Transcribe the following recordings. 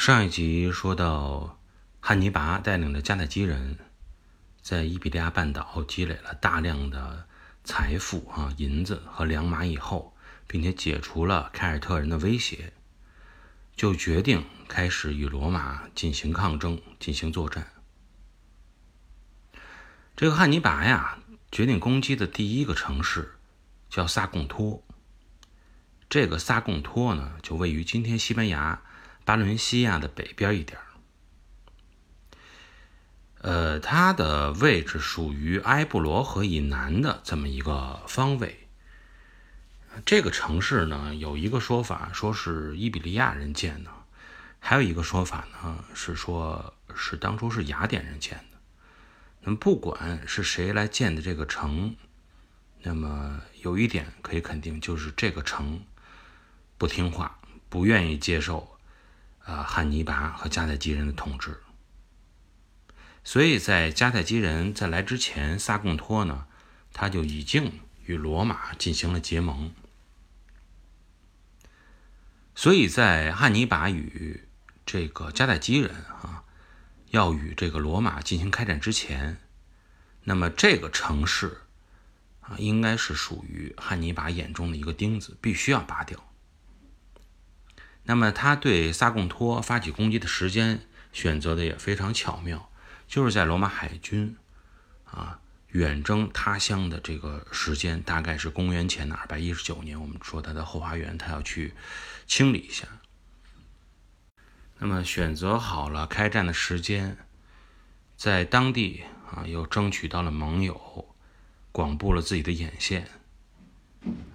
上一集说到，汉尼拔带领的迦太基人，在伊比利亚半岛积累了大量的财富啊、银子和良马以后，并且解除了凯尔特人的威胁，就决定开始与罗马进行抗争、进行作战。这个汉尼拔呀，决定攻击的第一个城市叫萨贡托。这个萨贡托呢，就位于今天西班牙。巴伦西亚的北边一点呃，它的位置属于埃布罗河以南的这么一个方位。这个城市呢，有一个说法说是伊比利亚人建的，还有一个说法呢是说是当初是雅典人建的。那么不管是谁来建的这个城，那么有一点可以肯定，就是这个城不听话，不愿意接受。啊，汉尼拔和迦太基人的统治，所以在迦太基人在来之前，萨贡托呢，他就已经与罗马进行了结盟。所以在汉尼拔与这个迦太基人啊，要与这个罗马进行开战之前，那么这个城市啊，应该是属于汉尼拔眼中的一个钉子，必须要拔掉。那么他对萨贡托发起攻击的时间选择的也非常巧妙，就是在罗马海军啊远征他乡的这个时间，大概是公元前的二百一十九年。我们说他的后花园，他要去清理一下。那么选择好了开战的时间，在当地啊又争取到了盟友，广布了自己的眼线，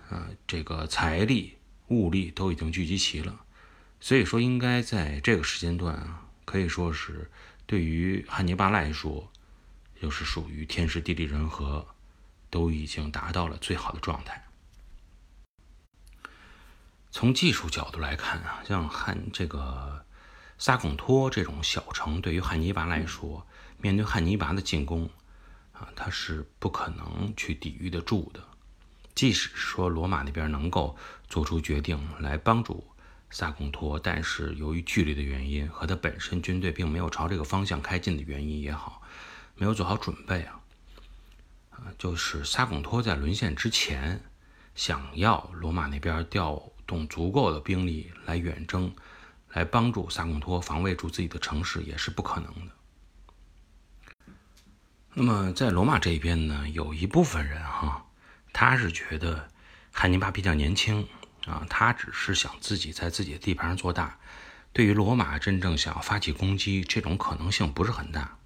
啊，这个财力物力都已经聚集齐了。所以说，应该在这个时间段啊，可以说是对于汉尼拔来说，就是属于天时地利人和，都已经达到了最好的状态。从技术角度来看啊，像汉这个萨贡托这种小城，对于汉尼拔来说，面对汉尼拔的进攻啊，他是不可能去抵御得住的。即使说罗马那边能够做出决定来帮助。萨贡托，但是由于距离的原因和他本身军队并没有朝这个方向开进的原因也好，没有做好准备啊，就是萨贡托在沦陷之前，想要罗马那边调动足够的兵力来远征，来帮助萨贡托防卫住自己的城市也是不可能的。那么在罗马这边呢，有一部分人哈，他是觉得汉尼拔比较年轻。啊，他只是想自己在自己的地盘上做大，对于罗马真正想要发起攻击，这种可能性不是很大。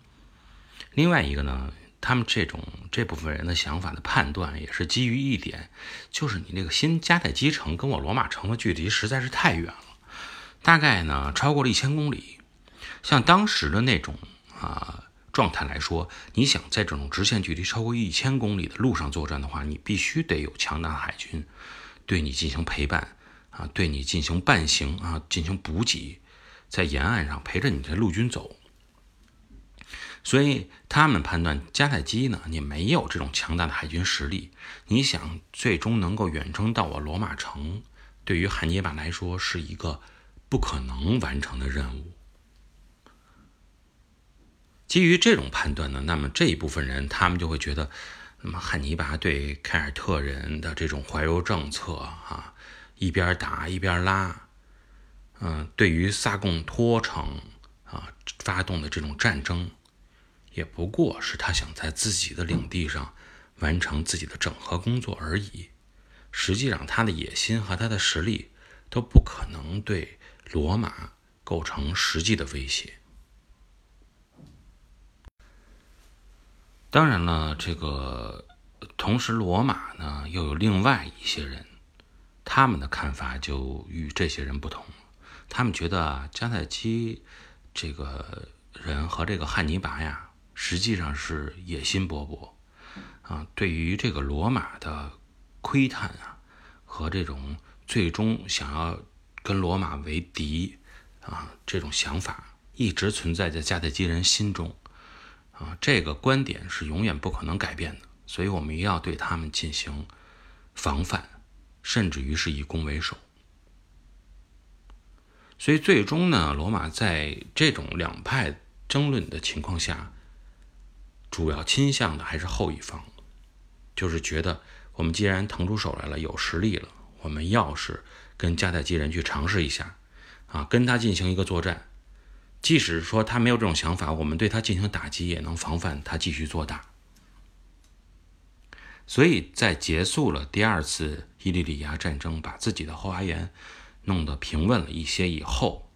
另外一个呢，他们这种这部分人的想法的判断也是基于一点，就是你那个新迦太基城跟我罗马城的距离实在是太远了，大概呢超过了一千公里。像当时的那种啊状态来说，你想在这种直线距离超过一千公里的路上作战的话，你必须得有强大的海军。对你进行陪伴啊，对你进行伴行啊，进行补给，在沿岸上陪着你的陆军走。所以他们判断迦太基呢，你没有这种强大的海军实力，你想最终能够远征到我罗马城，对于汉尼拔来说是一个不可能完成的任务。基于这种判断呢，那么这一部分人他们就会觉得。那么汉尼拔对凯尔特人的这种怀柔政策啊，一边打一边拉，嗯，对于萨贡托城啊发动的这种战争，也不过是他想在自己的领地上完成自己的整合工作而已。实际上，他的野心和他的实力都不可能对罗马构成实际的威胁。当然了，这个同时，罗马呢又有另外一些人，他们的看法就与这些人不同。他们觉得啊，迦太基这个人和这个汉尼拔呀，实际上是野心勃勃啊，对于这个罗马的窥探啊，和这种最终想要跟罗马为敌啊这种想法，一直存在在迦太基人心中。啊，这个观点是永远不可能改变的，所以我们要对他们进行防范，甚至于是以攻为守。所以最终呢，罗马在这种两派争论的情况下，主要倾向的还是后一方，就是觉得我们既然腾出手来了，有实力了，我们要是跟迦太基人去尝试一下，啊，跟他进行一个作战，即使说他没有这种想法，我们对他进行打击，也能防范他继续做大。所以在结束了第二次伊利里亚战争，把自己的后花园弄得平稳了一些以后，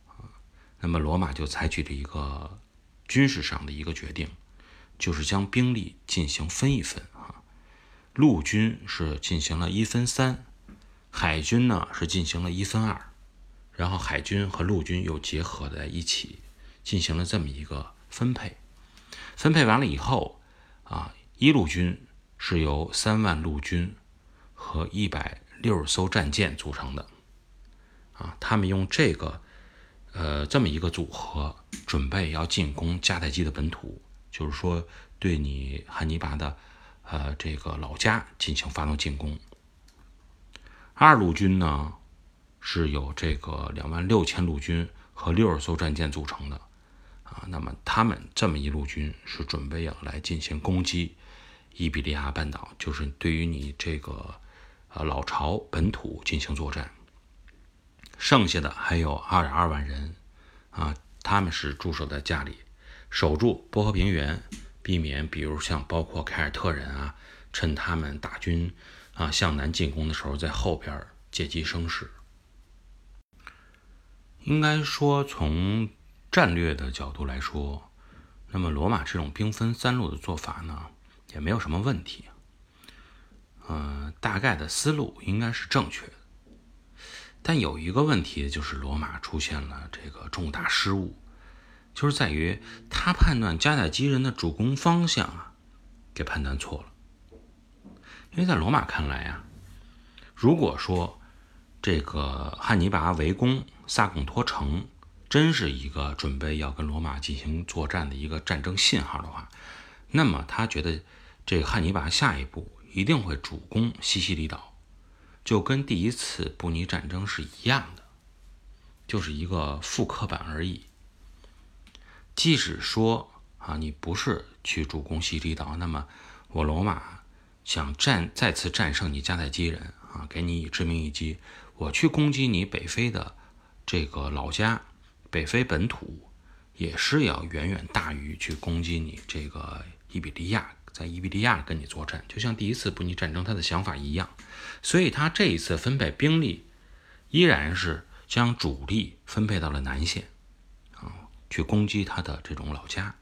那么罗马就采取了一个军事上的一个决定，就是将兵力进行分一分啊，陆军是进行了一分三，海军呢是进行了一分二，然后海军和陆军又结合在一起，进行了这么一个分配。分配完了以后啊，一路军。是由三万陆军和一百六十艘战舰组成的，啊，他们用这个，呃，这么一个组合，准备要进攻迦太基的本土，就是说，对你汉尼拔的，呃，这个老家进行发动进攻。二路军呢，是由这个两万六千陆军和六十艘战舰组成的，啊，那么他们这么一路军是准备要来进行攻击。伊比利亚半岛就是对于你这个呃老巢本土进行作战，剩下的还有二点二万人啊，他们是驻守在家里，守住波河平原，避免比如像包括凯尔特人啊，趁他们大军啊向南进攻的时候，在后边借机生事。应该说，从战略的角度来说，那么罗马这种兵分三路的做法呢？也没有什么问题，嗯，大概的思路应该是正确的，但有一个问题就是罗马出现了这个重大失误，就是在于他判断迦太基人的主攻方向啊，给判断错了，因为在罗马看来啊，如果说这个汉尼拔围攻萨贡托城真是一个准备要跟罗马进行作战的一个战争信号的话，那么他觉得。这个汉尼拔下一步一定会主攻西西里岛，就跟第一次布尼战争是一样的，就是一个复刻版而已。即使说啊，你不是去主攻西西里岛，那么我罗马想战再次战胜你迦太基人啊，给你以致命一击，我去攻击你北非的这个老家，北非本土，也是要远远大于去攻击你这个伊比利亚。在伊比利亚跟你作战，就像第一次布尼战争他的想法一样，所以他这一次分配兵力，依然是将主力分配到了南线，啊，去攻击他的这种老家。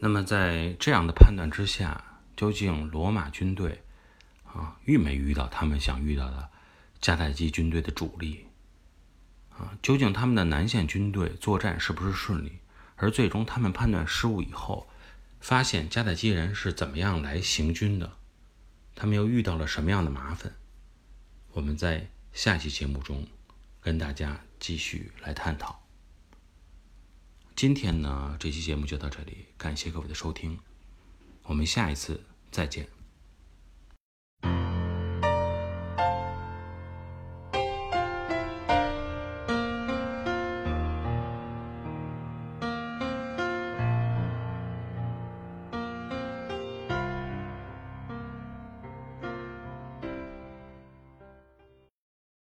那么在这样的判断之下，究竟罗马军队啊遇没遇到他们想遇到的迦太基军队的主力？啊，究竟他们的南线军队作战是不是顺利？而最终他们判断失误以后，发现迦太基人是怎么样来行军的，他们又遇到了什么样的麻烦？我们在下期节目中跟大家继续来探讨。今天呢，这期节目就到这里，感谢各位的收听，我们下一次再见。